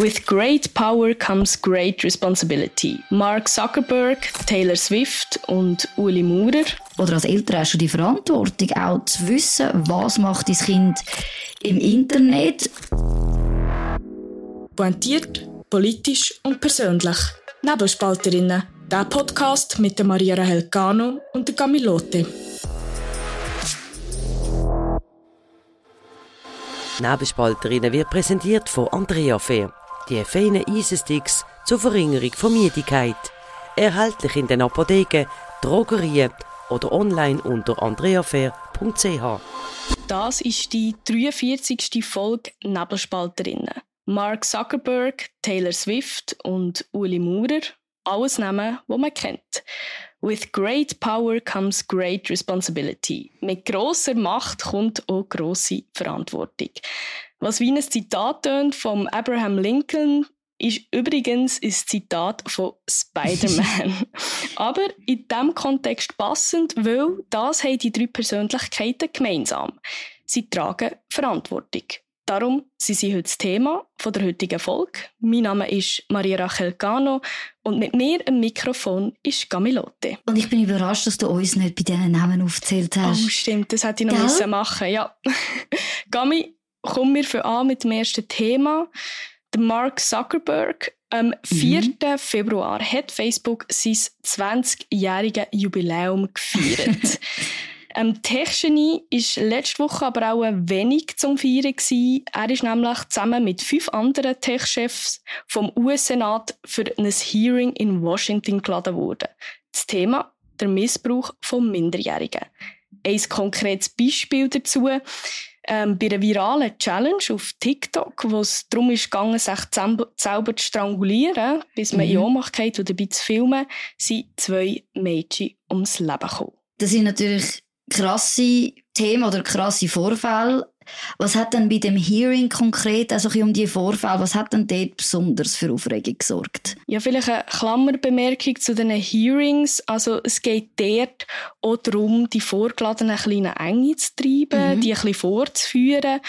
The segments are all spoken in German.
With great power comes great responsibility. Mark Zuckerberg, Taylor Swift und Uli Maurer. Oder als Eltern hast du die Verantwortung, auch zu wissen, was macht dein Kind im Internet. Pointiert, politisch und persönlich. Nebelspalterinnen. Der Podcast mit der Maria Rahel Cano und der Camilote. Nebelspalterinnen wird präsentiert von Andrea Fair. Die feinen Eisensticks zur Verringerung von Müdigkeit. Erhältlich in den Apotheken, Drogerien oder online unter andreafair.ch. Das ist die 43. Folge Nebelspalterinnen. Mark Zuckerberg, Taylor Swift und Uli Maurer. Alles Namen, wo man kennt. With great power comes great responsibility. Mit grosser Macht kommt auch grosse Verantwortung. Was wie ein Zitat tönt vom Abraham Lincoln, ist übrigens ein Zitat von Spider-Man. Aber in diesem Kontext passend, weil das haben die drei Persönlichkeiten gemeinsam. Sie tragen Verantwortung. Darum sind sie heute das Thema von der heutigen Folge. Mein Name ist Maria Rachel Cano und mit mir am Mikrofon ist Gamilote. Und ich bin überrascht, dass du uns nicht bei diesen Namen aufgezählt hast. Oh, stimmt, das hätte ich noch Gell? müssen machen. Ja. Gami, kommen wir für an mit dem ersten Thema. Der Mark Zuckerberg am 4. Mhm. Februar hat Facebook sein 20-jähriges Jubiläum gefeiert. Ähm, Techgenie war letzte Woche aber auch ein wenig zum Feiern. Gewesen. Er ist nämlich zusammen mit fünf anderen Tech-Chefs vom US-Senat für ein Hearing in Washington geladen worden. Das Thema der Missbrauch von Minderjährigen. Ein konkretes Beispiel dazu. Ähm, bei einer viralen Challenge auf TikTok, wo es darum ist gegangen, sich selber zu strangulieren, bis man mhm. in Ohnmacht geht oder dabei zu filmen, sind zwei Mädchen ums Leben gekommen. Das sind natürlich krasse Themen oder krasse Vorfälle. Was hat denn bei dem Hearing konkret, also um die Vorfälle, was hat denn dort besonders für Aufregung gesorgt? Ja, vielleicht eine Klammerbemerkung zu den Hearings. Also es geht dort auch darum, die Vorgeladenen ein bisschen enge zu treiben, mhm. die ein bisschen vorzuführen.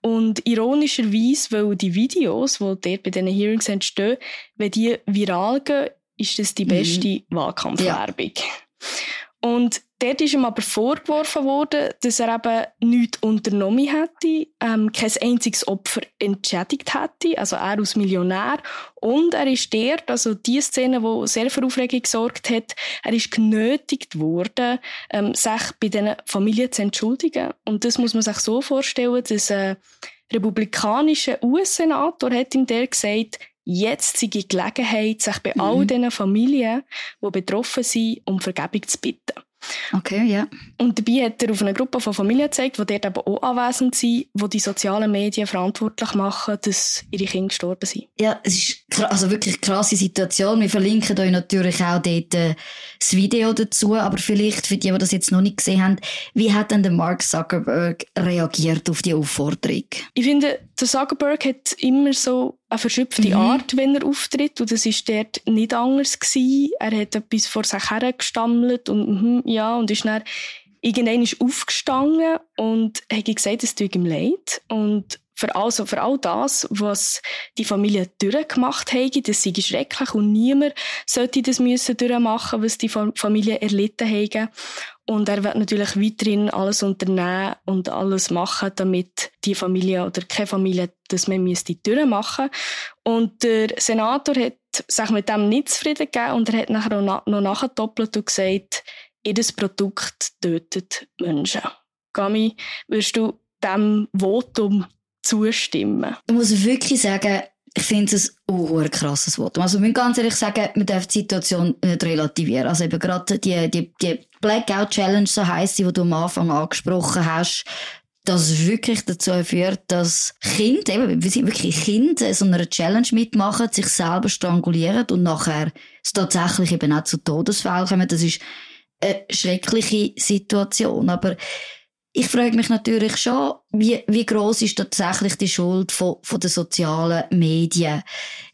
Und ironischerweise, weil die Videos, die dort bei diesen Hearings entstehen, wenn die viral gehen, ist das die mhm. beste mhm. Wahlkampfwerbung. Ja. Und dort ist ihm aber vorgeworfen worden, dass er eben nichts unternommen hätte, ähm, kein einziges Opfer entschädigt hätte, also er als Millionär. Und er ist dort, also die Szene, die sehr für Aufregung gesorgt hat, er ist genötigt worden, ähm, sich bei diesen Familien zu entschuldigen. Und das muss man sich so vorstellen, dass ein republikanischer US-Senator hat ihm der gesagt, jetzt sei die Gelegenheit, sich bei mhm. all diesen Familien, die betroffen sind, um Vergebung zu bitten. Okay, ja. Und dabei hat er auf eine Gruppe von Familien gezeigt, die dort eben auch anwesend sind, die die sozialen Medien verantwortlich machen, dass ihre Kinder gestorben sind. Ja, es ist also wirklich eine krasse Situation. Wir verlinken euch natürlich auch dort äh, das Video dazu, aber vielleicht für die, die das jetzt noch nicht gesehen haben, wie hat denn der Mark Zuckerberg reagiert auf die Aufforderung? Ich finde, der Zuckerberg hat immer so eine verschöpfte mhm. Art, wenn er auftritt. Und das war dort nicht anders. Gewesen. Er hat etwas vor sich hergestammelt und, mhm, ja, und ist dann irgendwann ist aufgestanden und hat gesagt, es tut ihm leid. Und für, also für all das, was die Familie durchgemacht hat, das sei schrecklich und niemand sollte das müssen durchmachen, was die Familie erlitten haben. Und er wird natürlich weiterhin alles unternehmen und alles machen, damit die Familie oder keine Familie das man müsste durchmachen. Und der Senator hat sich mit dem nicht zufrieden gegeben und er hat nachher noch, nachgedoppelt und gesagt, jedes Produkt tötet Menschen. Gami, würdest du dem Votum zustimmen? Ich muss wirklich sagen, ich finde es ein krasses Votum. Also, ich muss ganz ehrlich sagen, man darf die Situation nicht relativieren. Also, eben gerade die, die, die Blackout Challenge, so heisst sie, die du am Anfang angesprochen hast, das wirklich dazu führt, dass Kinder, eben, wir sind wirklich Kinder, so einer Challenge mitmachen, sich selber strangulieren und nachher es tatsächlich eben auch zu Todesfällen kommen. Das ist eine schreckliche Situation. Aber ich frage mich natürlich schon, wie, wie groß ist tatsächlich die Schuld von, von den sozialen Medien?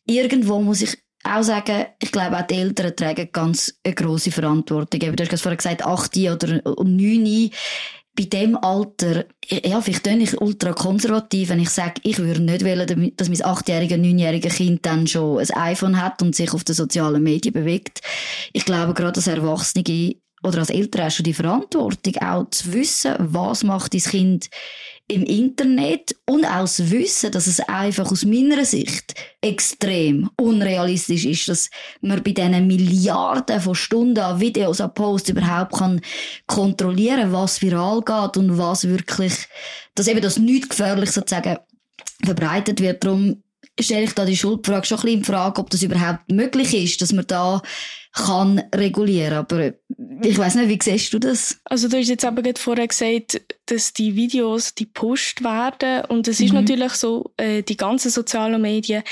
Irgendwo muss ich auch sagen, ich glaube, auch die Eltern tragen ganz eine grosse Verantwortung. Du hast vorhin gesagt, 8 oder 9. bei dem Alter, ja, vielleicht bin ich ultra konservativ, wenn ich sage, ich würde nicht wollen, dass mein achtjähriger, neunjähriger Kind dann schon ein iPhone hat und sich auf den sozialen Medien bewegt. Ich glaube, gerade als Erwachsene oder als Eltern hast du die Verantwortung, auch zu wissen, was macht dein Kind im Internet und auch das Wissen, dass es einfach aus meiner Sicht extrem unrealistisch ist, dass man bei diesen Milliarden von Stunden an Videos, an Posts überhaupt kann kontrollieren, was viral geht und was wirklich, dass eben das nicht gefährlich sozusagen verbreitet wird. Darum stelle ich da die Schuldfrage schon ein bisschen in Frage, ob das überhaupt möglich ist, dass man da kann regulieren. Aber ich weiß nicht, wie siehst du das? Also du hast jetzt aber gerade vorher gesagt, dass die Videos die pusht werden und es ist mhm. natürlich so, äh, die ganzen sozialen Medien,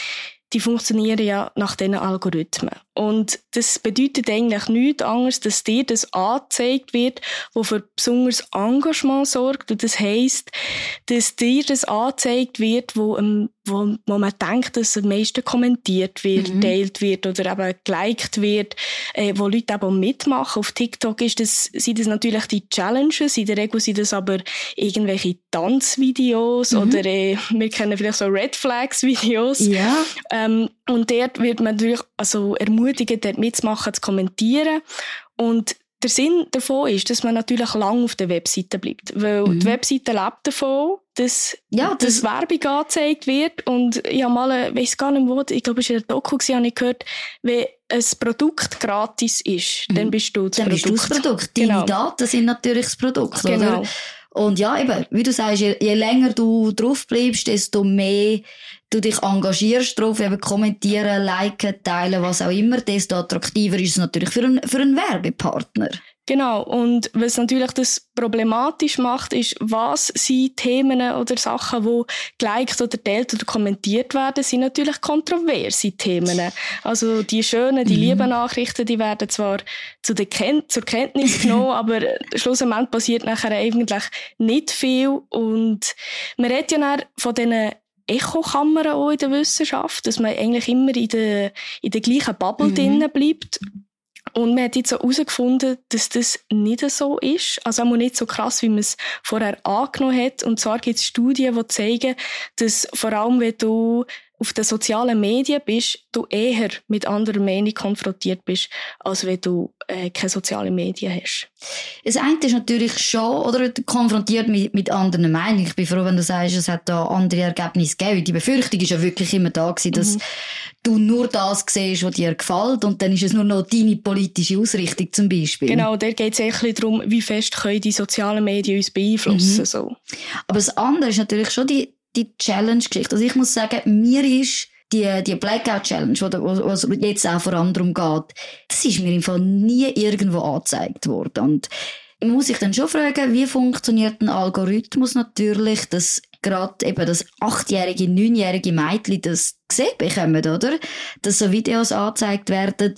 die funktionieren ja nach diesen Algorithmen. Und das bedeutet eigentlich nichts anderes, dass dir das angezeigt wird, wo für besonderes Engagement sorgt. Und das heisst, dass dir das angezeigt wird, wo, ähm, wo, wo man denkt, dass am meisten kommentiert wird, mhm. teilt wird oder eben geliked wird, äh, wo Leute eben mitmachen. Auf TikTok ist das, sind das natürlich die Challenges. In der Regel sind das aber irgendwelche Tanzvideos mhm. oder äh, wir kennen vielleicht so Red Flags Videos. Ja. Ähm, und dort wird man natürlich also ermutigen, dort mitzumachen, zu kommentieren. Und der Sinn davon ist, dass man natürlich lang auf der Webseite bleibt. Weil mhm. die Webseite lebt davon, dass, ja, das dass Werbung angezeigt wird. Und ich habe mal, ich weiß gar nicht wo, ich glaube, es war in der Doku, habe ich gehört, wenn ein Produkt gratis ist, mhm. dann bist du das dann Produkt. Dann bist du das Produkt. Deine genau. Daten sind natürlich das Produkt, genau. Oder? Und ja, eben, wie du sagst, je, je länger du drauf bleibst, desto mehr du dich engagierst drauf, eben kommentieren, liken, teilen, was auch immer, desto attraktiver ist es natürlich für einen, für einen Werbepartner. Genau. Und was natürlich das problematisch macht, ist, was sind Themen oder Sachen, die geliked oder teilt oder kommentiert werden, sind natürlich kontroverse Themen. Also die schönen, die mhm. lieben Nachrichten, die werden zwar zu der Ken zur Kenntnis genommen, aber schlussendlich passiert nachher eigentlich nicht viel. Und man redet ja von diesen Echokammern auch in der Wissenschaft, dass man eigentlich immer in der, in der gleichen Bubble mhm. drinnen bleibt. Und man hat jetzt auch herausgefunden, dass das nicht so ist. Also auch nicht so krass, wie man es vorher angenommen hat. Und zwar gibt es Studien, die zeigen, dass vor allem, wenn du auf den sozialen Medien bist, du eher mit anderen Meinungen konfrontiert bist, als wenn du äh, keine sozialen Medien hast. Das eine ist natürlich schon, oder, konfrontiert mit, mit anderen Meinungen. Ich bin froh, wenn du sagst, es hat da andere Ergebnisse gegeben. Die Befürchtung ist ja wirklich immer da gewesen, dass mhm. du nur das siehst, was dir gefällt und dann ist es nur noch deine politische Ausrichtung zum Beispiel. Genau, da geht es eigentlich darum, wie fest können die sozialen Medien uns beeinflussen. Mhm. So. Aber das andere ist natürlich schon die die Challenge-Geschichte. Also ich muss sagen, mir ist die, die Blackout-Challenge, wo es jetzt auch vor allem darum geht, das ist mir im Fall nie irgendwo angezeigt worden. Und man muss sich dann schon fragen, wie funktioniert ein Algorithmus natürlich, dass gerade eben das achtjährige, neunjährige Mädchen das gesehen bekommen, oder? Dass so Videos angezeigt werden.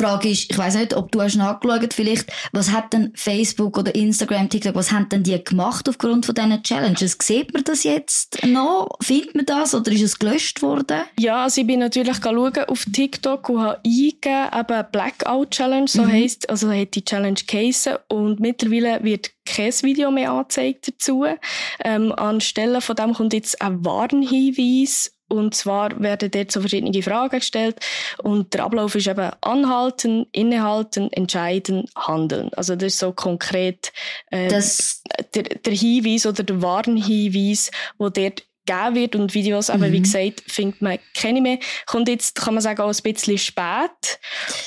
Die Frage ist, ich weiß nicht, ob du hast nachgeschaut vielleicht, was hat denn Facebook oder Instagram, TikTok, was haben denn die gemacht aufgrund von diesen Challenges? Sieht man das jetzt noch? Findet man das oder ist es gelöscht worden? Ja, also ich bin natürlich schauen auf TikTok und habe eingegeben, eben Blackout Challenge, so mhm. heisst, also hat die Challenge geheissen und mittlerweile wird kein Video mehr angezeigt dazu. Ähm, anstelle von dem kommt jetzt ein Warnhinweis und zwar werden dort so verschiedene Fragen gestellt und der Ablauf ist eben anhalten, innehalten, entscheiden, handeln. Also das ist so konkret äh, das der, der Hinweis oder der Warnhinweis, wo dort gegeben wird und Videos, mhm. aber wie gesagt, findet man keine mehr. Kommt jetzt, kann man sagen, auch ein bisschen spät.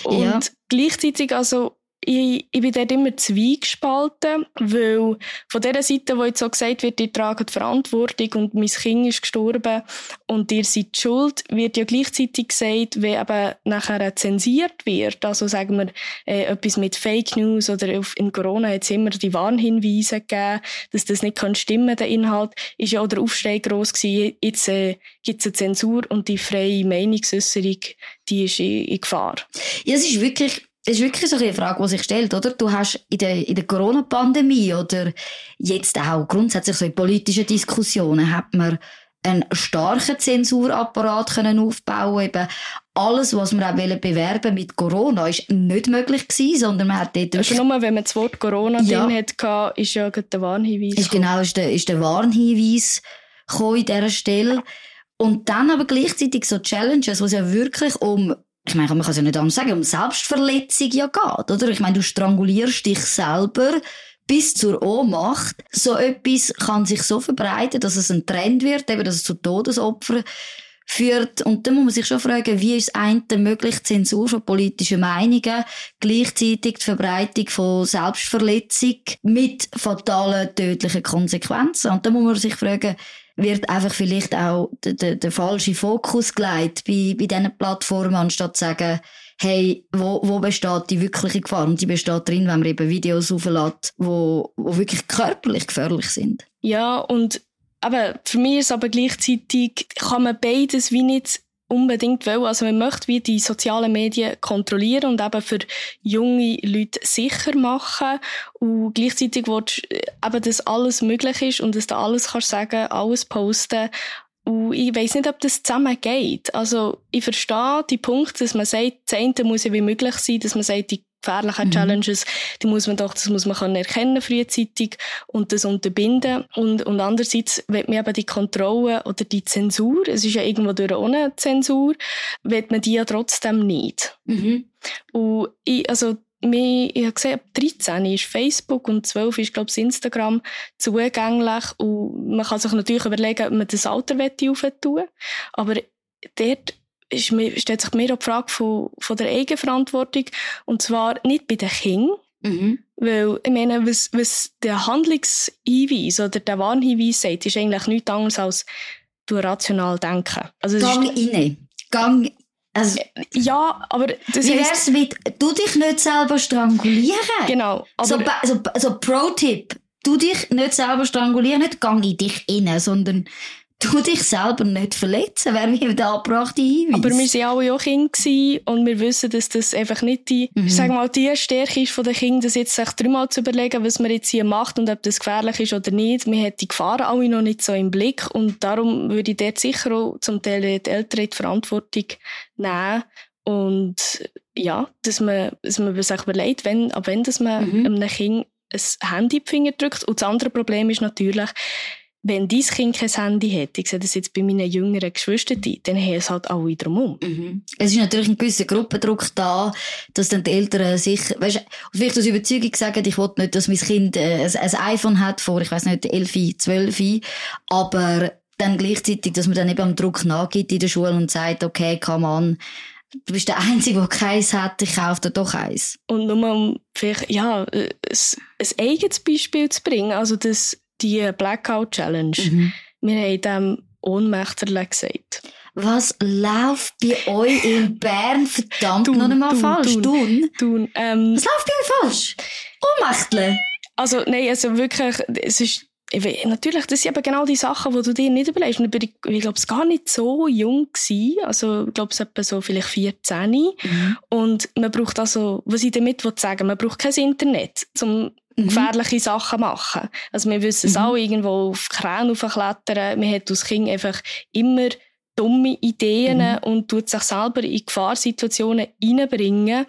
Und ja. gleichzeitig also ich, ich bin dort immer zweigespalten, weil von der Seite, wo jetzt so gesagt wird, ihr tragt Verantwortung und mein Kind ist gestorben und ihr seid schuld, wird ja gleichzeitig gesagt, wenn eben nachher zensiert wird, also sagen wir äh, etwas mit Fake News oder auf, in Corona hat es immer die Warnhinweise gegeben, dass das nicht kann stimmen, der Inhalt, ist ja auch der Aufschrei gross gewesen, jetzt äh, gibt es eine Zensur und die freie Meinungsäußerung, die ist in, in Gefahr. Ja, es ist wirklich das ist wirklich so eine Frage, die sich stellt, oder? Du hast in der, in der Corona-Pandemie oder jetzt auch grundsätzlich so in politischen Diskussionen hat man einen starken Zensurapparat können aufbauen eben alles, was wir auch bewerben mit Corona, ist nicht möglich gewesen, sondern man hat dort... Also nur, wenn man das Wort Corona ja. drin hatte, ist ja der Warnhinweis ist Genau, ist der, ist der Warnhinweis in dieser Stelle. Und dann aber gleichzeitig so Challenges, wo es ja wirklich um ich meine, man kann es ja nicht anders sagen, um Selbstverletzung ja geht, oder? Ich meine, du strangulierst dich selber bis zur Ohnmacht. So etwas kann sich so verbreiten, dass es ein Trend wird, eben, dass es zu Todesopfern führt. Und dann muss man sich schon fragen, wie ist es eine möglich Zensur von politischen Meinungen, gleichzeitig die Verbreitung von Selbstverletzung mit fatalen, tödlichen Konsequenzen. Und dann muss man sich fragen, wird einfach vielleicht auch der, der, der falsche Fokus gelegt bei, bei diesen Plattformen, anstatt zu sagen, hey, wo, wo besteht die wirkliche Gefahr? Und die besteht drin, wenn man eben Videos auflädt, wo, wo wirklich körperlich gefährlich sind. Ja, und aber für mich ist aber gleichzeitig, kann man beides wie nicht unbedingt wollen. Also man möchte wie die sozialen Medien kontrollieren und eben für junge Leute sicher machen und gleichzeitig willst äh, eben, dass alles möglich ist und dass du alles kannst sagen, alles posten. Und ich weiß nicht, ob das zusammen geht. Also ich verstehe die Punkte, dass man sagt, das muss ja wie möglich sein, dass man sagt, die gefährlichen mhm. Challenges, die muss man doch, das muss man können erkennen frühzeitig und das unterbinden. Und, und andererseits wird man eben die Kontrolle oder die Zensur, es ist ja irgendwo durch ohne Zensur, wird man die ja trotzdem nicht. Mhm. Und ich, also, ich habe gesehen, ab 13 ist Facebook und 12 ist, glaube ich, Instagram zugänglich. Und man kann sich natürlich überlegen, ob man das Alter will. Aber dort ist stellt sich mir auch die Frage von, von der Eigenverantwortung. Und zwar nicht bei den Kindern. Mhm. Weil, ich meine, was, was der Handlungshinweis oder der Warnhinweis sagt, ist eigentlich nichts anderes als du rational denken. Also, Gang rein. Gang, also, ja, aber das Wie wär's mit, du dich nicht selber strangulieren? Genau. Aber so, so, so Pro-Tipp. Du dich nicht selber strangulieren, nicht gang in dich rein, sondern du dich selber nicht verletzen, wäre mir der angebrachte Hinweis. Aber wir waren alle auch Kinder und wir wissen, dass das einfach nicht die, mhm. sage mal, die Stärke ist von den Kindern, das jetzt sich dreimal zu überlegen, was man jetzt hier macht und ob das gefährlich ist oder nicht. Wir haben die Gefahren alle noch nicht so im Blick und darum würde ich dort sicher auch zum Teil die Eltern die Verantwortung nehmen und ja, dass man, dass man sich überlegt, wenn, ab wenn dass man mhm. einem Kind ein Handy in die Finger drückt. Und das andere Problem ist natürlich, wenn dein Kind kein Handy hat, ich sehe das jetzt bei meinen jüngeren Geschwistern, dann haben es halt alle drumherum. Mhm. Es ist natürlich ein gewisser Gruppendruck da, dass dann die Eltern sich, weißt, vielleicht aus Überzeugung sagen, ich will nicht, dass mein Kind äh, ein, ein iPhone hat vor, ich weiß nicht, 11, 12, aber dann gleichzeitig, dass man dann eben am Druck nachgibt in der Schule und sagt, okay, come on, du bist der Einzige, der keins hat, ich kaufe dir doch eins. Und nur um vielleicht, ja, ein, ein eigenes Beispiel zu bringen, also das die Blackout Challenge. Mhm. Wir haben dem Ohnmächterle gesagt. Was läuft bei euch in Bern verdammt noch einmal falsch? Tun. Tun. Ähm, Was läuft bei euch falsch? Ohnmächtle? Also, nein, also wirklich, es ist, natürlich, das sind eben genau die Sachen, die du dir nicht überlegst. Und ich, ich glaube, es gar nicht so jung gewesen. Also, ich glaube, es etwa so vielleicht 14. Mhm. Und man braucht also, was ich damit sagen will, man braucht kein Internet, um mhm. gefährliche Sachen machen. Also wir wissen es mhm. auch, irgendwo auf Kräne aufklettern. Man hat als Kind einfach immer dumme Ideen mhm. und tut sich selber in Gefahrsituationen reinbringen.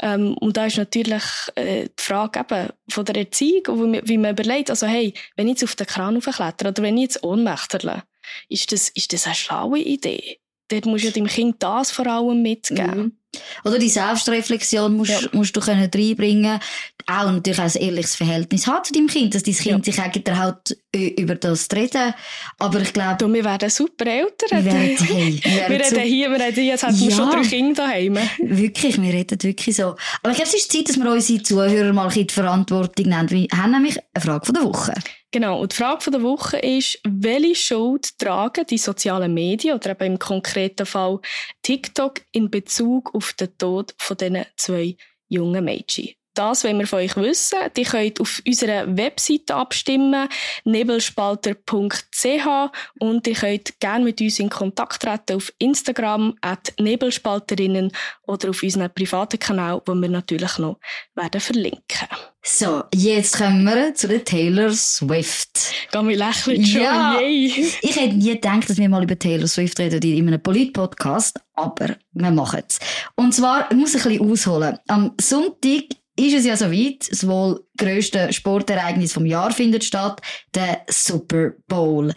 Ähm, und da ist natürlich äh, die Frage eben von der Erziehung, wie, wie man überlegt, also hey, wenn ich jetzt auf den Kran aufkletter oder wenn ich jetzt ohnmächterle, ist das, ist das eine schlaue Idee? Dort musst du ja dem Kind das vor allem mitgeben. Oder die Selbstreflexion musst, ja. musst du können reinbringen Auch natürlich ein ehrliches Verhältnis haben zu deinem Kind, dass dein Kind ja. sich eigentlich halt über das reden. Aber ich glaube... wir werden super Eltern. Wir, werden, hey, wir, wir reden hier, wir reden jetzt haben ja. wir schon drei Kinder daheim. Wirklich, wir reden wirklich so. Aber ich glaube, es ist Zeit, dass wir unsere Zuhörer mal in die Verantwortung nehmen. Wir haben nämlich eine Frage von der Woche. Genau. Und die Frage der Woche ist, welche Schuld tragen die sozialen Medien oder eben im konkreten Fall TikTok in Bezug auf den Tod von diesen zwei jungen Mädchen? Das wollen wir von euch wissen. Ihr könnt auf unserer Webseite abstimmen, nebelspalter.ch und ihr könnt gerne mit uns in Kontakt treten auf Instagram at nebelspalterinnen oder auf unseren privaten Kanal, wo wir natürlich noch werden verlinken. So, jetzt kommen wir zu der Taylor Swift. Geh mir lächeln schon, Ja. yay. Ich hätte nie gedacht, dass wir mal über Taylor Swift reden in einem Polit-Podcast, aber wir machen es. Und zwar, ich muss ein bisschen ausholen. Am Sonntag ist es ja soweit, das wohl grösste Sportereignis vom Jahr findet statt, der Super Bowl.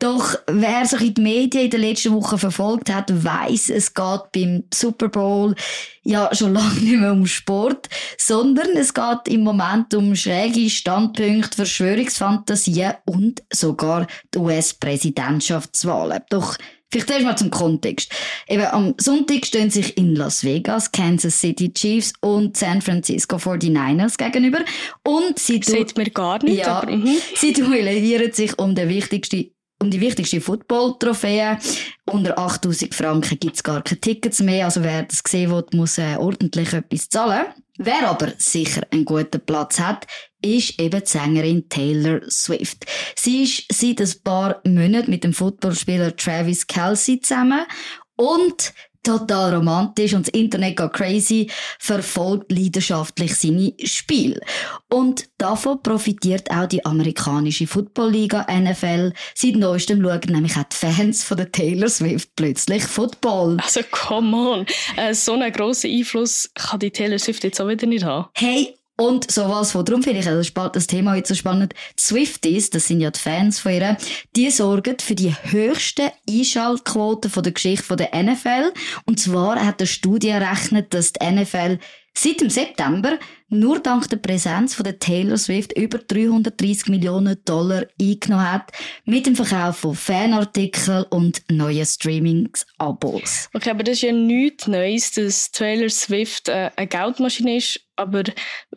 Doch wer sich in die Medien in den letzten Wochen verfolgt hat, weiß, es geht beim Super Bowl ja schon lange nicht mehr um Sport, sondern es geht im Moment um schräge Standpunkte, Verschwörungsfantasien und sogar die US-Präsidentschaftswahlen. Doch Vielleicht erst mal zum Kontext. Eben, am Sonntag stehen sich in Las Vegas Kansas City Chiefs und San Francisco 49ers gegenüber. Und sie, Sieht mir gar nicht, ja, aber mhm. sie duellieren sich um den wichtigsten um die wichtigste Football-Trophäe. Unter 8000 Franken gibt's gar keine Tickets mehr. Also wer das sehen will, muss äh, ordentlich etwas zahlen. Wer aber sicher einen guten Platz hat, ist eben die Sängerin Taylor Swift. Sie ist seit ein paar Monaten mit dem Footballspieler Travis Kelsey zusammen und total romantisch und das Internet geht crazy, verfolgt leidenschaftlich seine Spiele. Und davon profitiert auch die amerikanische Footballliga NFL. Seit neuestem schauen nämlich auch die Fans von der Taylor Swift plötzlich Football. Also, come on. Äh, so einen grossen Einfluss kann die Taylor Swift jetzt auch wieder nicht haben. Hey, und sowas von, darum finde ich spa- das Thema heute so spannend. Die Swifties, das sind ja die Fans von ihr, die sorgen für die höchste Einschaltquote von der Geschichte von der NFL. Und zwar hat eine Studie errechnet, dass die NFL seit dem September nur dank der Präsenz von der Taylor Swift über 330 Millionen Dollar eingenommen hat mit dem Verkauf von Fanartikeln und neuen Streaming-Abos. Okay, aber das ist ja nichts Neues, dass Taylor Swift äh, eine Geldmaschine ist. Aber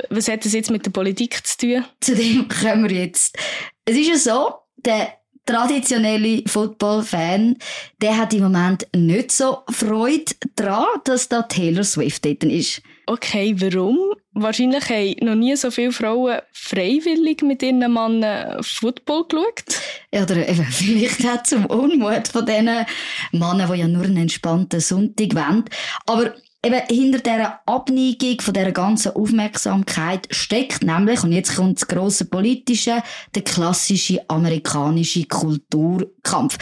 was hat das jetzt mit der Politik zu tun? zu dem kommen wir jetzt. Es ist ja so, der traditionelle Football-Fan, der hat im Moment nicht so Freude daran, dass da Taylor Swift dort ist. Okay, warum? Wahrscheinlich haben noch nie so viele Frauen freiwillig mit ihren Männern Football geschaut. Oder eben vielleicht auch zum Unmut von diesen Männern, die ja nur einen entspannten Sonntag wollen. Aber eben hinter dieser Abneigung, von dieser ganzen Aufmerksamkeit steckt nämlich, und jetzt kommt das grosse Politische, der klassische amerikanische Kulturkampf.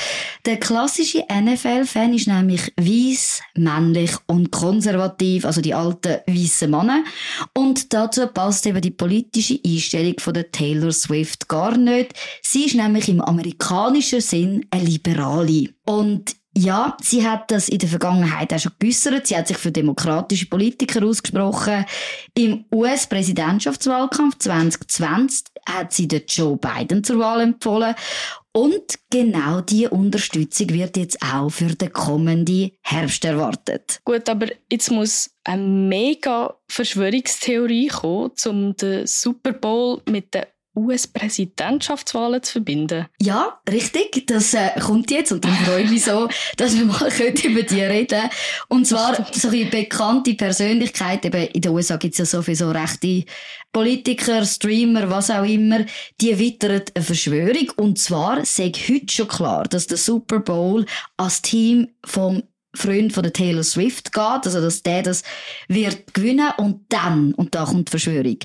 Der klassische NFL-Fan ist nämlich weiss, männlich und konservativ, also die alten weißen Männer. Und dazu passt eben die politische Einstellung von der Taylor Swift gar nicht. Sie ist nämlich im amerikanischen Sinn eine Liberale. Und ja, sie hat das in der Vergangenheit auch schon geäussert. Sie hat sich für demokratische Politiker ausgesprochen. Im US-Präsidentschaftswahlkampf 2020 hat sie den Joe Biden zur Wahl empfohlen. Und genau diese Unterstützung wird jetzt auch für den kommenden Herbst erwartet. Gut, aber jetzt muss eine mega Verschwörungstheorie kommen, um den Super Bowl mit den US-Präsidentschaftswahlen zu verbinden. Ja, richtig. Das äh, kommt jetzt und darum freue ich mich so, dass wir mal über die reden Und zwar so eine bekannte Persönlichkeit. Eben in den USA gibt es ja so viele so rechte Politiker, Streamer, was auch immer. Die wittern eine Verschwörung. Und zwar sei heute schon klar, dass der Super Bowl als Team vom Freund von der Taylor Swift geht, also dass der das wird gewinnen und dann, und da kommt die Verschwörung,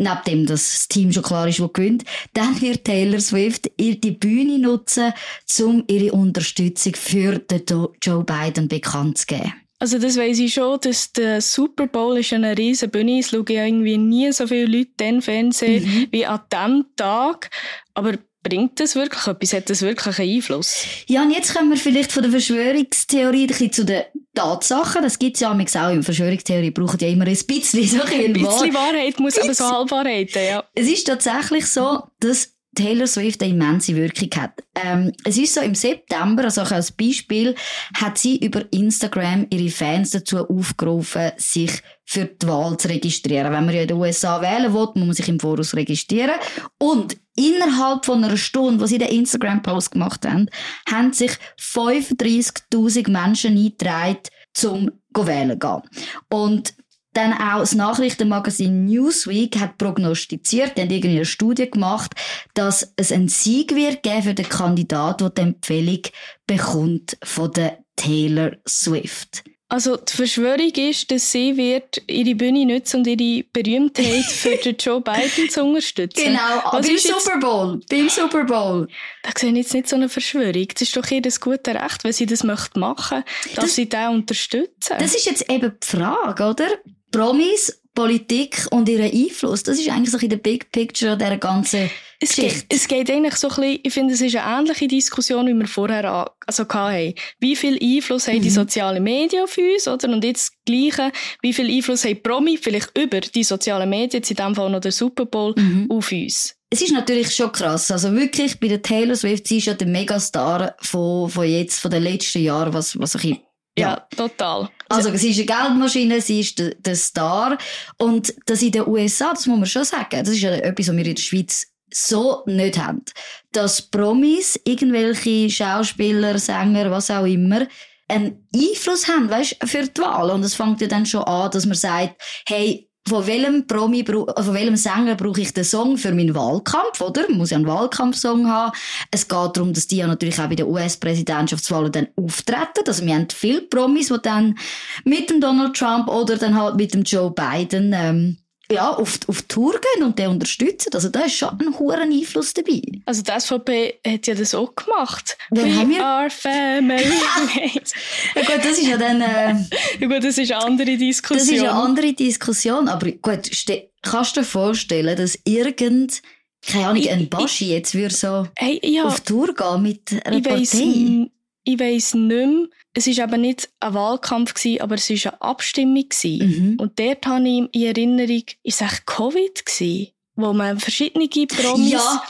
neben dem, dass das Team schon klar ist, wo gewinnt, dann wird Taylor Swift ihr die Bühne nutzen, um ihre Unterstützung für den Joe Biden bekannt zu geben. Also das weiss ich schon, dass der Super Bowl ist eine riesen Bühne. Es schauen ja irgendwie nie so viele Leute den Fernsehen wie an diesem Tag. Aber bringt das wirklich etwas? Hat das wirklich einen Einfluss? Ja, und jetzt kommen wir vielleicht von der Verschwörungstheorie ein bisschen zu den Tatsachen. Das gibt's ja manchmal auch. In Verschwörungstheorie brauchen ja immer ein bisschen so Ein bisschen Wahr- Wahrheit muss aber so Halbwahrheiten, ja. Es ist tatsächlich so, dass Taylor Swift eine immense Wirkung hat. Ähm, es ist so, im September, also auch als Beispiel, hat sie über Instagram ihre Fans dazu aufgerufen, sich für die Wahl zu registrieren. Wenn man ja in den USA wählen will, muss man sich im Voraus registrieren. Und innerhalb von einer Stunde, wo sie den Instagram-Post gemacht haben, haben sich 35.000 Menschen eingetragen, zum wählen gehen. Und dann auch das Nachrichtenmagazin Newsweek hat prognostiziert, die haben irgendwie eine Studie gemacht, dass es einen Sieg wird geben für den Kandidat, der die Empfehlung bekommt von der Taylor Swift. Also die Verschwörung ist, dass sie wird ihre Bühne nutzen und ihre Berühmtheit für den Joe Biden zu unterstützen. Genau, Was beim Super Bowl. Beim Super Bowl. Da sehe ich jetzt nicht so eine Verschwörung. Das ist doch ihr das gute Recht, wenn sie das möchte machen, dass Das- sie den unterstützen. Das ist jetzt eben die Frage, oder? Promis, Politik und ihren Einfluss. Das ist eigentlich so in der Big Picture dieser ganzen Es geht, Geschichte. es geht eigentlich so ein bisschen, ich finde, es ist eine ähnliche Diskussion, wie wir vorher an, also hatten. Wie viel Einfluss haben Mhm. die sozialen Medien auf uns, oder? Und jetzt das Gleiche, wie viel Einfluss haben Promi, vielleicht über die sozialen Medien, jetzt in dem Fall noch der Super Bowl, Mhm. auf uns? Es ist natürlich schon krass. Also wirklich, bei der Taylor Swift, sie ist ja der Megastar von, von jetzt, von den letzten Jahren, was, was ein bisschen Ja, total. Also, sie ist eine Geldmaschine, sie ist der, der Star. Und das in den USA, das muss man schon sagen, das ist ja etwas, was wir in der Schweiz so nicht haben. Dass Promis, irgendwelche Schauspieler, Sänger, was auch immer, einen Einfluss haben, weißt, für die Wahl. Und es fängt ja dann schon an, dass man sagt, hey, von welchem Promi, äh, von welchem Sänger brauche ich den Song für meinen Wahlkampf, oder? Man muss ja einen Wahlkampfsong haben. Es geht darum, dass die ja natürlich auch bei den US-Präsidentschaftswahlen dann auftreten. Also wir haben viele Promis, die dann mit dem Donald Trump oder dann halt mit dem Joe Biden, ähm, ja, auf, auf Tour gehen und den unterstützen. Also da ist schon ein hoher Einfluss dabei. Also die SVP hat ja das auch gemacht. Wer We haben wir? are family. Ja gut, das ist ja dann, äh, ja gut, das ist eine andere Diskussion. das ist eine andere Diskussion. Aber gut, kannst du dir vorstellen, dass irgend, keine Ahnung, ein Baschi jetzt würde so hey, ja, auf Tour gehen mit einer ich Partei? Ich weiss nicht mehr. Es war eben nicht ein Wahlkampf, gewesen, aber es war eine Abstimmung. gewesen. Mhm. Und dort habe ich in Erinnerung, ist es echt Covid gewesen, wo man verschiedene Promis, Ja.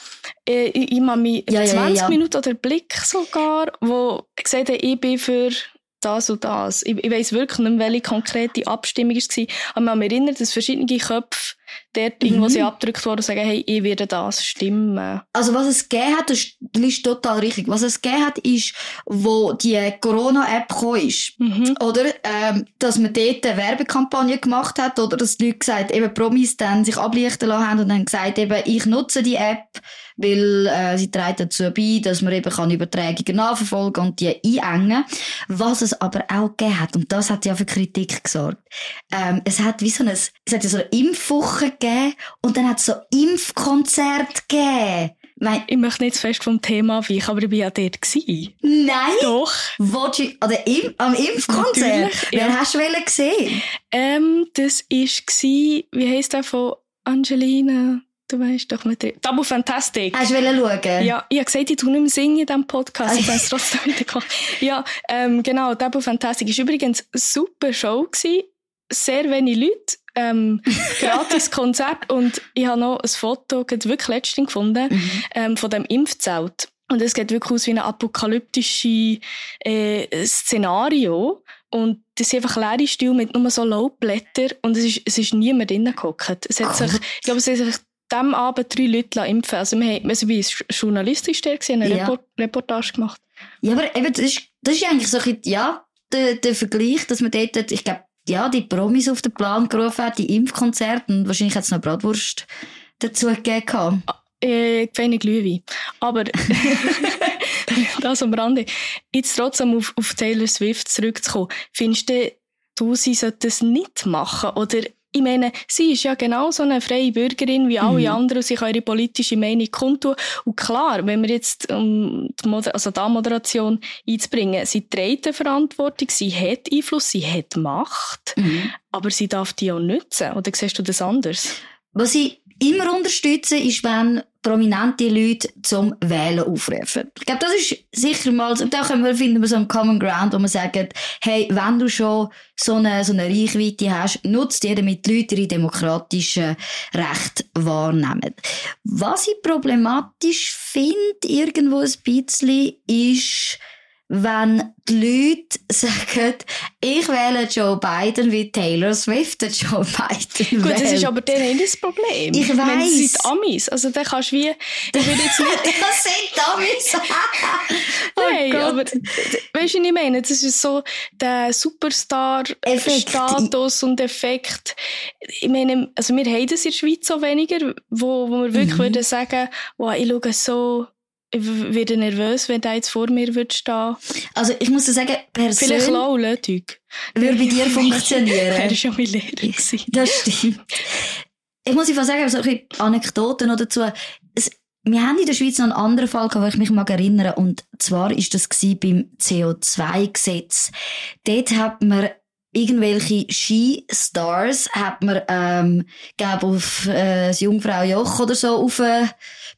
äh, ich, ich habe mich Ja, ja, ja, 20 ja. Minuten oder Blick sogar, wo gesagt haben, ich bin für das und das. Ich, ich weiss wirklich nicht mehr, welche konkrete Abstimmung es war, aber man mich erinnert, dass verschiedene Köpfe dort irgendwo Mhm. sind abgedrückt wurden und sagen, hey, ich werde das stimmen. Also was es gegeben hat, das ist, das ist total richtig. Was es gegeben hat, ist, wo die Corona-App gekommen ist. Mhm. Oder, ähm, dass man dort eine Werbekampagne gemacht hat, oder dass die Leute gesagt, eben Promis dann sich ablichten lassen haben und dann gesagt, eben, ich nutze die App, weil äh, sie trägt dazu bei, dass man eben kann Übertragungen nachverfolgen und die einengen. Was es aber auch gegeben hat, und das hat ja für Kritik gesorgt, ähm, es hat wie so ein, es hat ja so eine Impfwoche gegeben und dann hat es so Impfkonzert gegeben. Mein, Ich möchte nicht zu fest vom Thema weichen, aber ich war ja dort. Gewesen. nein! Doch. Du, oder im, am Impfkonzert? Natürlich, Wer ja. hast du gesehen? Ähm, das war, wie heisst der von Angelina? Du weißt doch mit der Tabu Fantastic. Hast du wollen schauen? Ja, ich habe gesagt, ich tue nicht mehr singen in diesem Podcast. Ich Ah, weiß trotzdem wieder. Ja, ähm, genau, Tabu Fantastic war übrigens eine super Show. Gewesen. Sehr wenig Leute. Ähm, gratis Konzert. Und ich habe noch ein Foto, wirklich letztens gefunden, Mhm. ähm, von dem Impfzelt. Und es sieht wirklich aus wie ein apokalyptisches äh, Szenario. Und das sind einfach leere Stühle mit nur so Laubblättern. Und es ist, es ist niemand drinnen gehockt. Es hat sich, ich glaube, es haben sich diesem Abend drei Leute impfen lassen. Also wir haben, also wie journalistisch der gewesen, eine Ja. Report Reportage gemacht. Ja, aber eben, das ist, das ist eigentlich so ein bisschen, ja, der, der Vergleich, dass man dort, ich glaube, ja, die Promis auf den Plan gerufen hat, die Impfkonzerte und wahrscheinlich hat es noch Bratwurst dazu gegeben. gehabt. Äh, gefällig Glühwein. Aber, das am Rande. Jetzt trotzdem auf, auf Taylor Swift zurückzukommen. Findest du, du, sie sollte das nicht machen? Oder, ich meine, sie ist ja genauso eine freie Bürgerin wie alle Mhm. anderen sie kann ihre politische Meinung kundtun. Und klar, wenn wir jetzt, um die, Moder also die Moderation einzubringen, sie trägt eine Verantwortung, sie hat Einfluss, sie hat Macht, Mhm. aber sie darf die auch nutzen. Oder siehst du das anders? Was ich immer unterstütze, ist, wenn prominente Leute zum Wählen aufrufen. Ich glaube, das ist sicher mal, und da können wir, finden wir so einen Common Ground, wo man sagt, hey, wenn du schon so eine, so eine Reichweite hast, nutzt dir, damit die Leute ihre demokratischen Rechte wahrnehmen. Was ich problematisch finde, irgendwo ein bisschen, ist, wenn die Leute sagen, ich wähle Joe Biden wie Taylor Swift Joe Biden Gut, das ist aber dann nicht das Problem. Ich Wenn weiss. es sind Amis, also dann kannst du wie, ich würde jetzt nicht, das sind Amis. nein, Oh Gott. aber, weißt du, was ich meine? Das ist so der. Superstar-Status und Effekt. Ich meine, also wir haben das in der Schweiz so weniger, wo, wo wir wirklich Mhm. würden sagen, wow, ich schaue so, ich werde nervös, wenn der jetzt vor mir würde stehen. Also ich muss dir sagen, Vielleicht persönlich lau, Lötig. würde bei dir Er funktionieren. war schon mein Lehrer. gewesen. Das stimmt. Ich muss einfach sagen, solche Anekdoten noch dazu. Es, wir haben in der Schweiz noch einen anderen Fall gehabt, wo ich mich mag erinnern Und zwar ist das beim CO2-Gesetz. Dort hat man irgendwelche Skistars hat man, ähm, glaub, auf, äh, das Jungfrau Joch oder so auf, äh,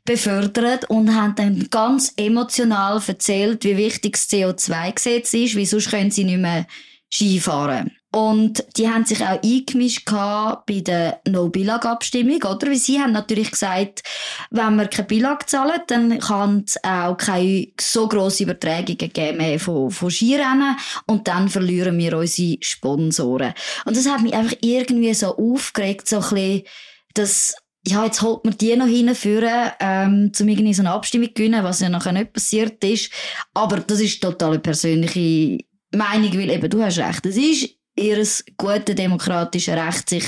befördert und haben dann ganz emotional erzählt, wie wichtig das CO2-Gesetz ist, wie sonst können sie nicht mehr Ski fahren. Und die haben sich auch eingemischt bei der No-Billag-Abstimmung, oder? Weil sie haben natürlich gesagt, wenn wir keine Billag zahlen, dann kann es auch keine so grosse Übertragungen geben von, von Skirennen und dann verlieren wir unsere Sponsoren. Und das hat mich einfach irgendwie so aufgeregt, so ein bisschen, dass ja, jetzt holt man die noch hinführen, ähm, um irgendwie so eine Abstimmung gewinnen, was ja nachher nicht passiert ist. Aber das ist total eine persönliche Meinung, weil eben, du hast recht, es ist ihr gute demokratische Recht, sich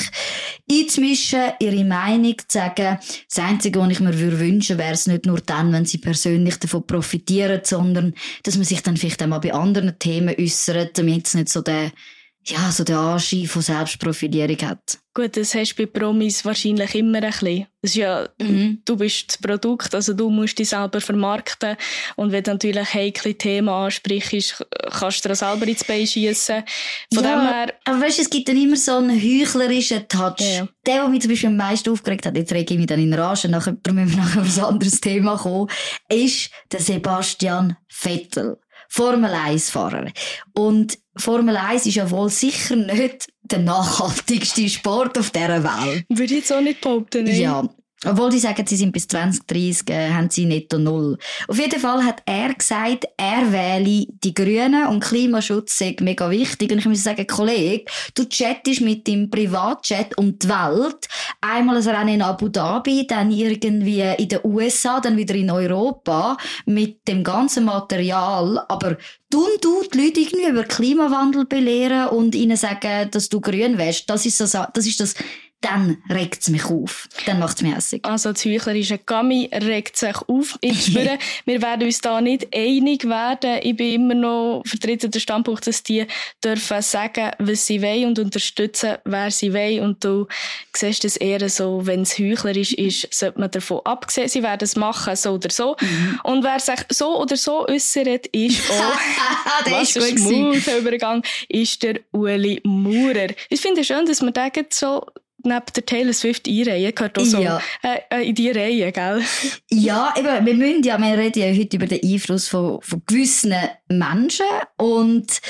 einzumischen, ihre Meinung zu sagen. Das Einzige, was ich mir würde wünschen, wäre es nicht nur dann, wenn sie persönlich davon profitieren, sondern, dass man sich dann vielleicht auch mal bei anderen Themen äußert, damit es nicht so der, ja, so der Anschein von Selbstprofilierung hat. Gut, das hast du bei Promis wahrscheinlich immer ein bisschen. Das ist ja, Mhm. du bist das Produkt, also du musst dich selber vermarkten. Und wenn du natürlich heikle Themen ansprichst, kannst du dir selber ins Bein schiessen. Von Ja. dem her, Aber weißt du, es gibt dann immer so einen heuchlerischen Touch. Ja. Der, der mich zum Beispiel am meisten aufgeregt hat, jetzt rege ich mich dann in Rage, nachher müssen wir nachher auf ein anderes Thema kommen, ist der Sebastian Vettel. Formel 1 Fahrer. Und Formel 1 ist ja wohl sicher nicht der nachhaltigste Sport auf dieser Welt. würde ich jetzt auch nicht behaupten. Ja. Obwohl die sagen, sie sind bis 2030, äh, haben sie netto null. Auf jeden Fall hat er gesagt, er wähle die Grünen und Klimaschutz sei mega wichtig. Und ich muss sagen, Kollege, du chattest mit dem Privatchat um die Welt. Einmal ein Rennen in Abu Dhabi, dann irgendwie in den USA, dann wieder in Europa mit dem ganzen Material. Aber tun du die Leute irgendwie über Klimawandel belehren und ihnen sagen, dass du grün wärst, das ist das, das ist das, dann regt es mich auf. Dann macht es mich hässig. Also das heuchlerische Gummi regt sich auf. Ich schwöre, wir werden uns da nicht einig werden. Ich bin immer noch vertreten der Standpunkt, dass die dürfen sagen, was sie wollen und unterstützen, wer sie wollen. Und du siehst es eher so, wenn es heuchlerisch ist, sollte man davon absehen. Sie werden es machen, so oder so. Und wer sich so oder so äußert, ist auch was ist ein Übergang ist der Uli Maurer. Ich finde es schön, dass man den jetzt so neben der Taylor Swift einreihen. Gehört auch so Ja. äh, äh, in die Reihe, gell? Ja, eben, wir müssen ja, wir reden ja heute über den Einfluss von, von gewissen Menschen und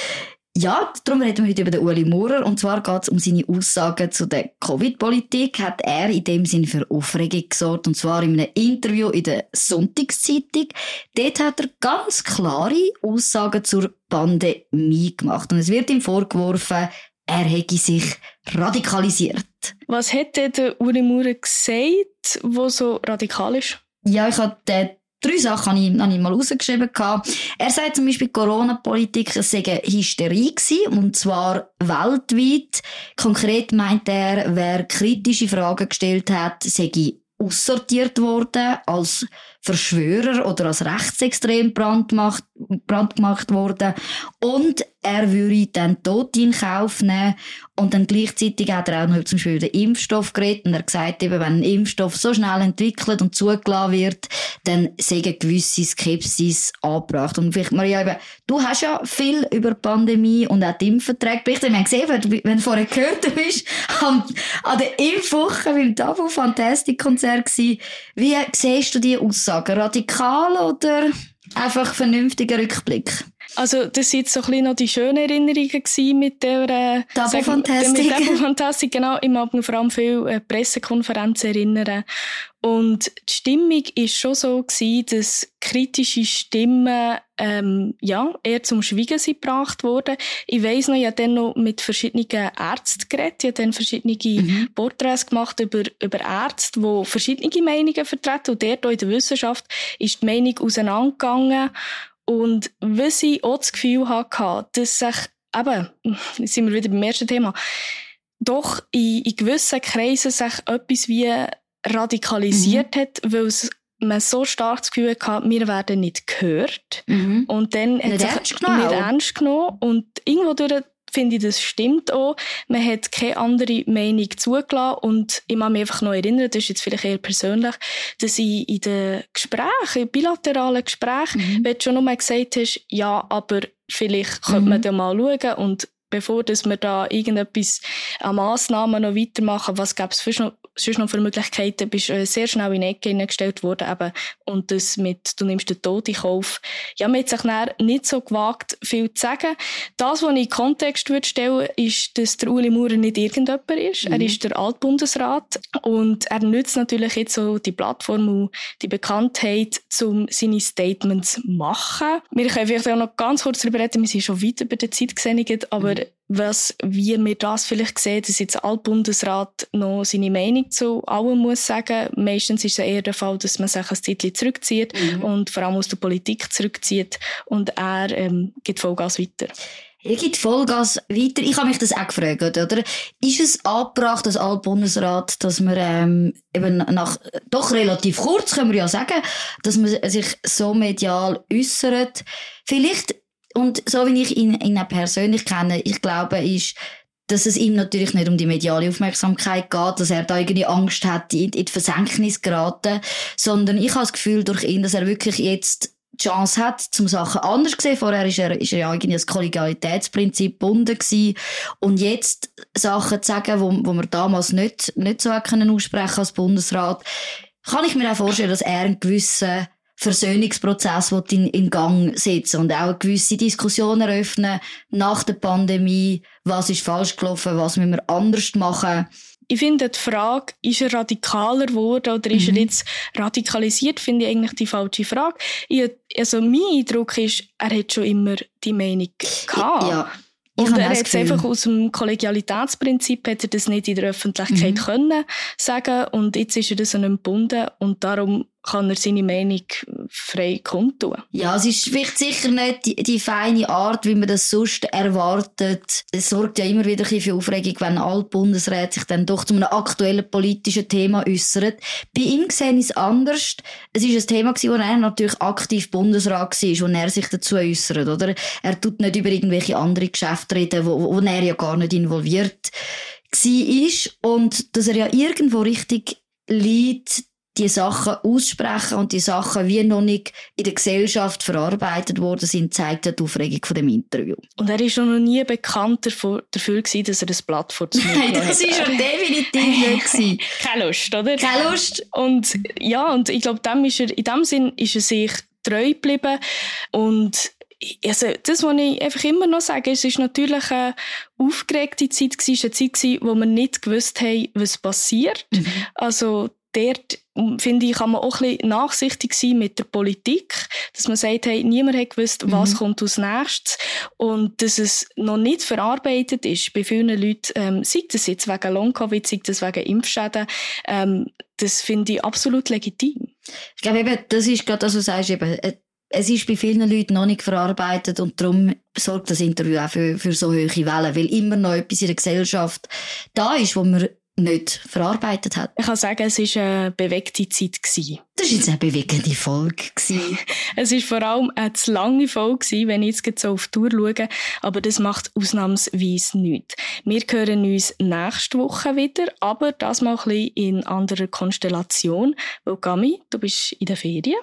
ja, darum reden wir heute über den Uli Maurer. Und zwar geht es um seine Aussagen zu der Covid-Politik. Hat er in dem Sinn für Aufregung gesorgt. Und zwar in einem Interview in der Sonntagszeitung. Dort hat er ganz klare Aussagen zur Pandemie gemacht. Und es wird ihm vorgeworfen, er hätte sich radikalisiert. Was hat denn der Uli Maurer gesagt, wo so radikal ist? Ja, ich hatte drei Sachen habe ich, habe ich mal rausgeschrieben. gehabt. Er sagt zum Beispiel, Corona-Politik sei Hysterie gewesen, und zwar weltweit. Konkret meint er, wer kritische Fragen gestellt hat, sei aussortiert worden, als Verschwörer oder als rechtsextrem brandgemacht, brandgemacht worden. Und er würde dann Tod in Kauf nehmen. Und dann gleichzeitig hat er auch noch zum Beispiel über den Impfstoff geredet. Und er gesagt, eben, wenn ein Impfstoff so schnell entwickelt und zugelassen wird, dann eine gewisse Skepsis angebracht. Und vielleicht, Maria, eben, du hast ja viel über die Pandemie und auch die Impfverträge berichtet. Wir haben gesehen, wenn du- vorher gehört hast, an, an der Impfwoche beim Tabu Fantastic Konzert gsi. Wie siehst du die Aussagen? Radikal oder einfach vernünftiger Rückblick? Also, das sind so ein bisschen noch die schönen Erinnerungen mit der, äh, Double Fantastic. Mit Double Fantastic, genau. Ich mag mich vor allem viel äh, Pressekonferenzen erinnern. Und die Stimmung ist schon so gewesen, dass kritische Stimmen, ähm, ja, eher zum Schweigen sind gebracht wurden. Ich weiss noch, ich habe dann noch mit verschiedenen Ärzten geredet. Ich habe dann verschiedene mhm. Porträts gemacht über, über Ärzte, die verschiedene Meinungen vertreten. Und dort auch in der Wissenschaft ist die Meinung auseinandergegangen. Und was ich auch das Gefühl hatte, dass sich, eben, jetzt sind wir wieder beim ersten Thema, doch in, in gewissen Kreisen sich etwas wie radikalisiert mhm. hat, weil es man so stark das Gefühl hatte, wir werden nicht gehört. Mhm. Und dann nicht hat ernst genommen. nicht ernst genommen. Und irgendwo durch finde ich, das stimmt auch. Man hat keine andere Meinung zugelassen und ich kann mich einfach noch erinnern, das ist jetzt vielleicht eher persönlich, dass ich in den Gesprächen, in bilateralen Gesprächen, mhm. wenn du schon mal gesagt hast, ja, aber vielleicht könnte mhm. man da mal schauen und bevor dass wir da irgendetwas an Massnahmen noch weitermachen, was gäbe es sonst noch für Möglichkeiten, bist äh, sehr schnell in die Ecke hineingestellt worden eben. und das mit, du nimmst den Tod in Kauf. Ja, man hat sich nicht so gewagt, viel zu sagen. Das, was ich in Kontext würde stellen, ist, dass der Uli Maurer nicht irgendjemand ist. Mhm. Er ist der Altbundesrat und er nützt natürlich jetzt so die Plattform und die Bekanntheit, um seine Statements zu machen. Wir können vielleicht auch noch ganz kurz darüber reden, wir sind schon weit über die Zeit gesehen, aber mhm was, wie wir das vielleicht sehen, dass jetzt der Altbundesrat noch seine Meinung zu allem muss sagen. Meistens ist es eher der Fall, dass man sich ein Titel zurückzieht mhm. und vor allem aus der Politik zurückzieht und er ähm, gibt Vollgas weiter. Er gibt Vollgas weiter. Ich habe mich das auch gefragt, oder? Ist es angebracht, das Altbundesrat, dass man ähm, eben nach doch relativ kurz, können wir ja sagen, dass man sich so medial äußert? Vielleicht und so wie ich ihn, ihn persönlich kenne, ich glaube, ist, dass es ihm natürlich nicht um die mediale Aufmerksamkeit geht, dass er da irgendwie Angst hat, in, in die Versenknis geraten, sondern ich habe das Gefühl durch ihn, dass er wirklich jetzt die Chance hat, zum Sachen anders zu sehen. Vorher ist er, ist er ja irgendwie das Kollegialitätsprinzip gebunden gewesen. Und jetzt Sachen zu sagen, wo, wo man damals nicht, nicht so können aussprechen als Bundesrat, kann ich mir auch vorstellen, dass er einen gewissen Versöhnungsprozess in, in Gang setzen und auch eine gewisse Diskussion eröffnen nach der Pandemie. Was ist falsch gelaufen? Was müssen wir anders machen? Ich finde die Frage, ist er radikaler geworden oder ist mhm. er jetzt radikalisiert, finde ich eigentlich die falsche Frage. Ich, also mein Eindruck ist, er hat schon immer die Meinung gehabt. Ja. Und er hat es einfach aus dem Kollegialitätsprinzip hat er das nicht in der Öffentlichkeit mhm. können sagen und jetzt ist er das an einem gebunden und darum kann er seine Meinung frei kundtun. Ja, es ist vielleicht sicher nicht die, die, feine Art, wie man das sonst erwartet. Es sorgt ja immer wieder für Aufregung, wenn alle Bundesräte sich dann doch zu einem aktuellen politischen Thema äußern. Bei ihm sehe ich es anders. Es ist ein Thema wo er natürlich aktiv Bundesrat war, wo er sich dazu äußert, oder? Er tut nicht über irgendwelche andere Geschäfte reden, wo, wo er ja gar nicht involviert war. Und dass er ja irgendwo richtig liegt, die Sachen aussprechen und die Sachen wie noch nicht in der Gesellschaft verarbeitet worden sind, zeigt die Aufregung von dem Interview. Und er ist noch nie bekannt dafür, dafür gewesen, dass er das Blatt vor dem Nein, das ist er definitiv nicht Keine Lust, oder? Keine Lust. Und ja, und ich glaube, dem ist er, in dem Sinn ist er sich treu geblieben und also, das, was ich einfach immer noch sage, es ist natürlich eine aufgeregte Zeit gewesen, eine Zeit gewesen, wo wir nicht gewusst haben, was passiert. Mhm. Also, dort, finde ich, kann man auch ein bisschen nachsichtig sein mit der Politik, dass man sagt, hey, niemand hat gewusst, was mhm. kommt als nächstes und dass es noch nicht verarbeitet ist bei vielen Leuten, ähm, sei das jetzt wegen Long-Covid, sei das wegen Impfschäden, ähm, das finde ich absolut legitim. Ich glaube eben, das ist gerade das, was du sagst, eben, äh, es ist bei vielen Leuten noch nicht verarbeitet und darum sorgt das Interview auch für, für so hohe Wellen, weil immer noch etwas in der Gesellschaft da ist, wo man nicht verarbeitet hat. Ich kann sagen, es war eine bewegte Zeit. Gewesen. Das war jetzt eine bewegende Folge. es war vor allem eine zu lange Folge, wenn ich jetzt so auf die Tour schaue, aber das macht ausnahmsweise nichts. Wir hören uns nächste Woche wieder, aber das mal ein bisschen in anderer Konstellation, weil Gami, du bist in der Ferien.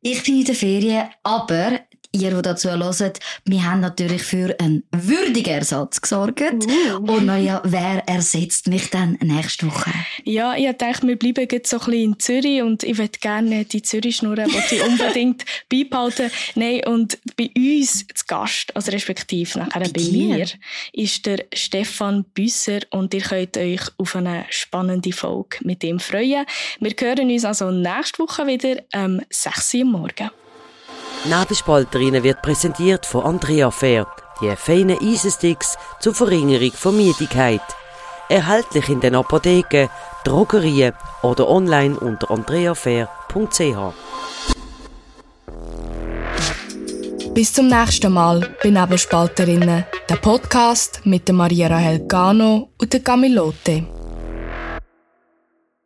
Ich bin in der Ferien, aber ihr, die dazu hört, wir haben natürlich für einen würdigen Ersatz gesorgt. Uh. Und Maria, wer ersetzt mich dann nächste Woche? Ja, ich dachte, wir bleiben jetzt so ein bisschen in Zürich und ich würde gerne die Zürich-Schnurren, die ich unbedingt beibehalten. Nein, und bei uns zu Gast, also respektive nachher bei, bei mir, ist der Stefan Büsser und ihr könnt euch auf eine spannende Folge mit ihm freuen. Wir hören uns also nächste Woche wieder am ähm, 6 Uhr morgen. Nebelspalterinnen wird präsentiert von Andrea Fair, die feinen Eisensticks zur Verringerung von Müdigkeit. Erhältlich in den Apotheken, Drogerien oder online unter andreafair.ch. Bis zum nächsten Mal bei Nebelspalterinnen, der Podcast mit Maria Rahel Gano und der Camilote.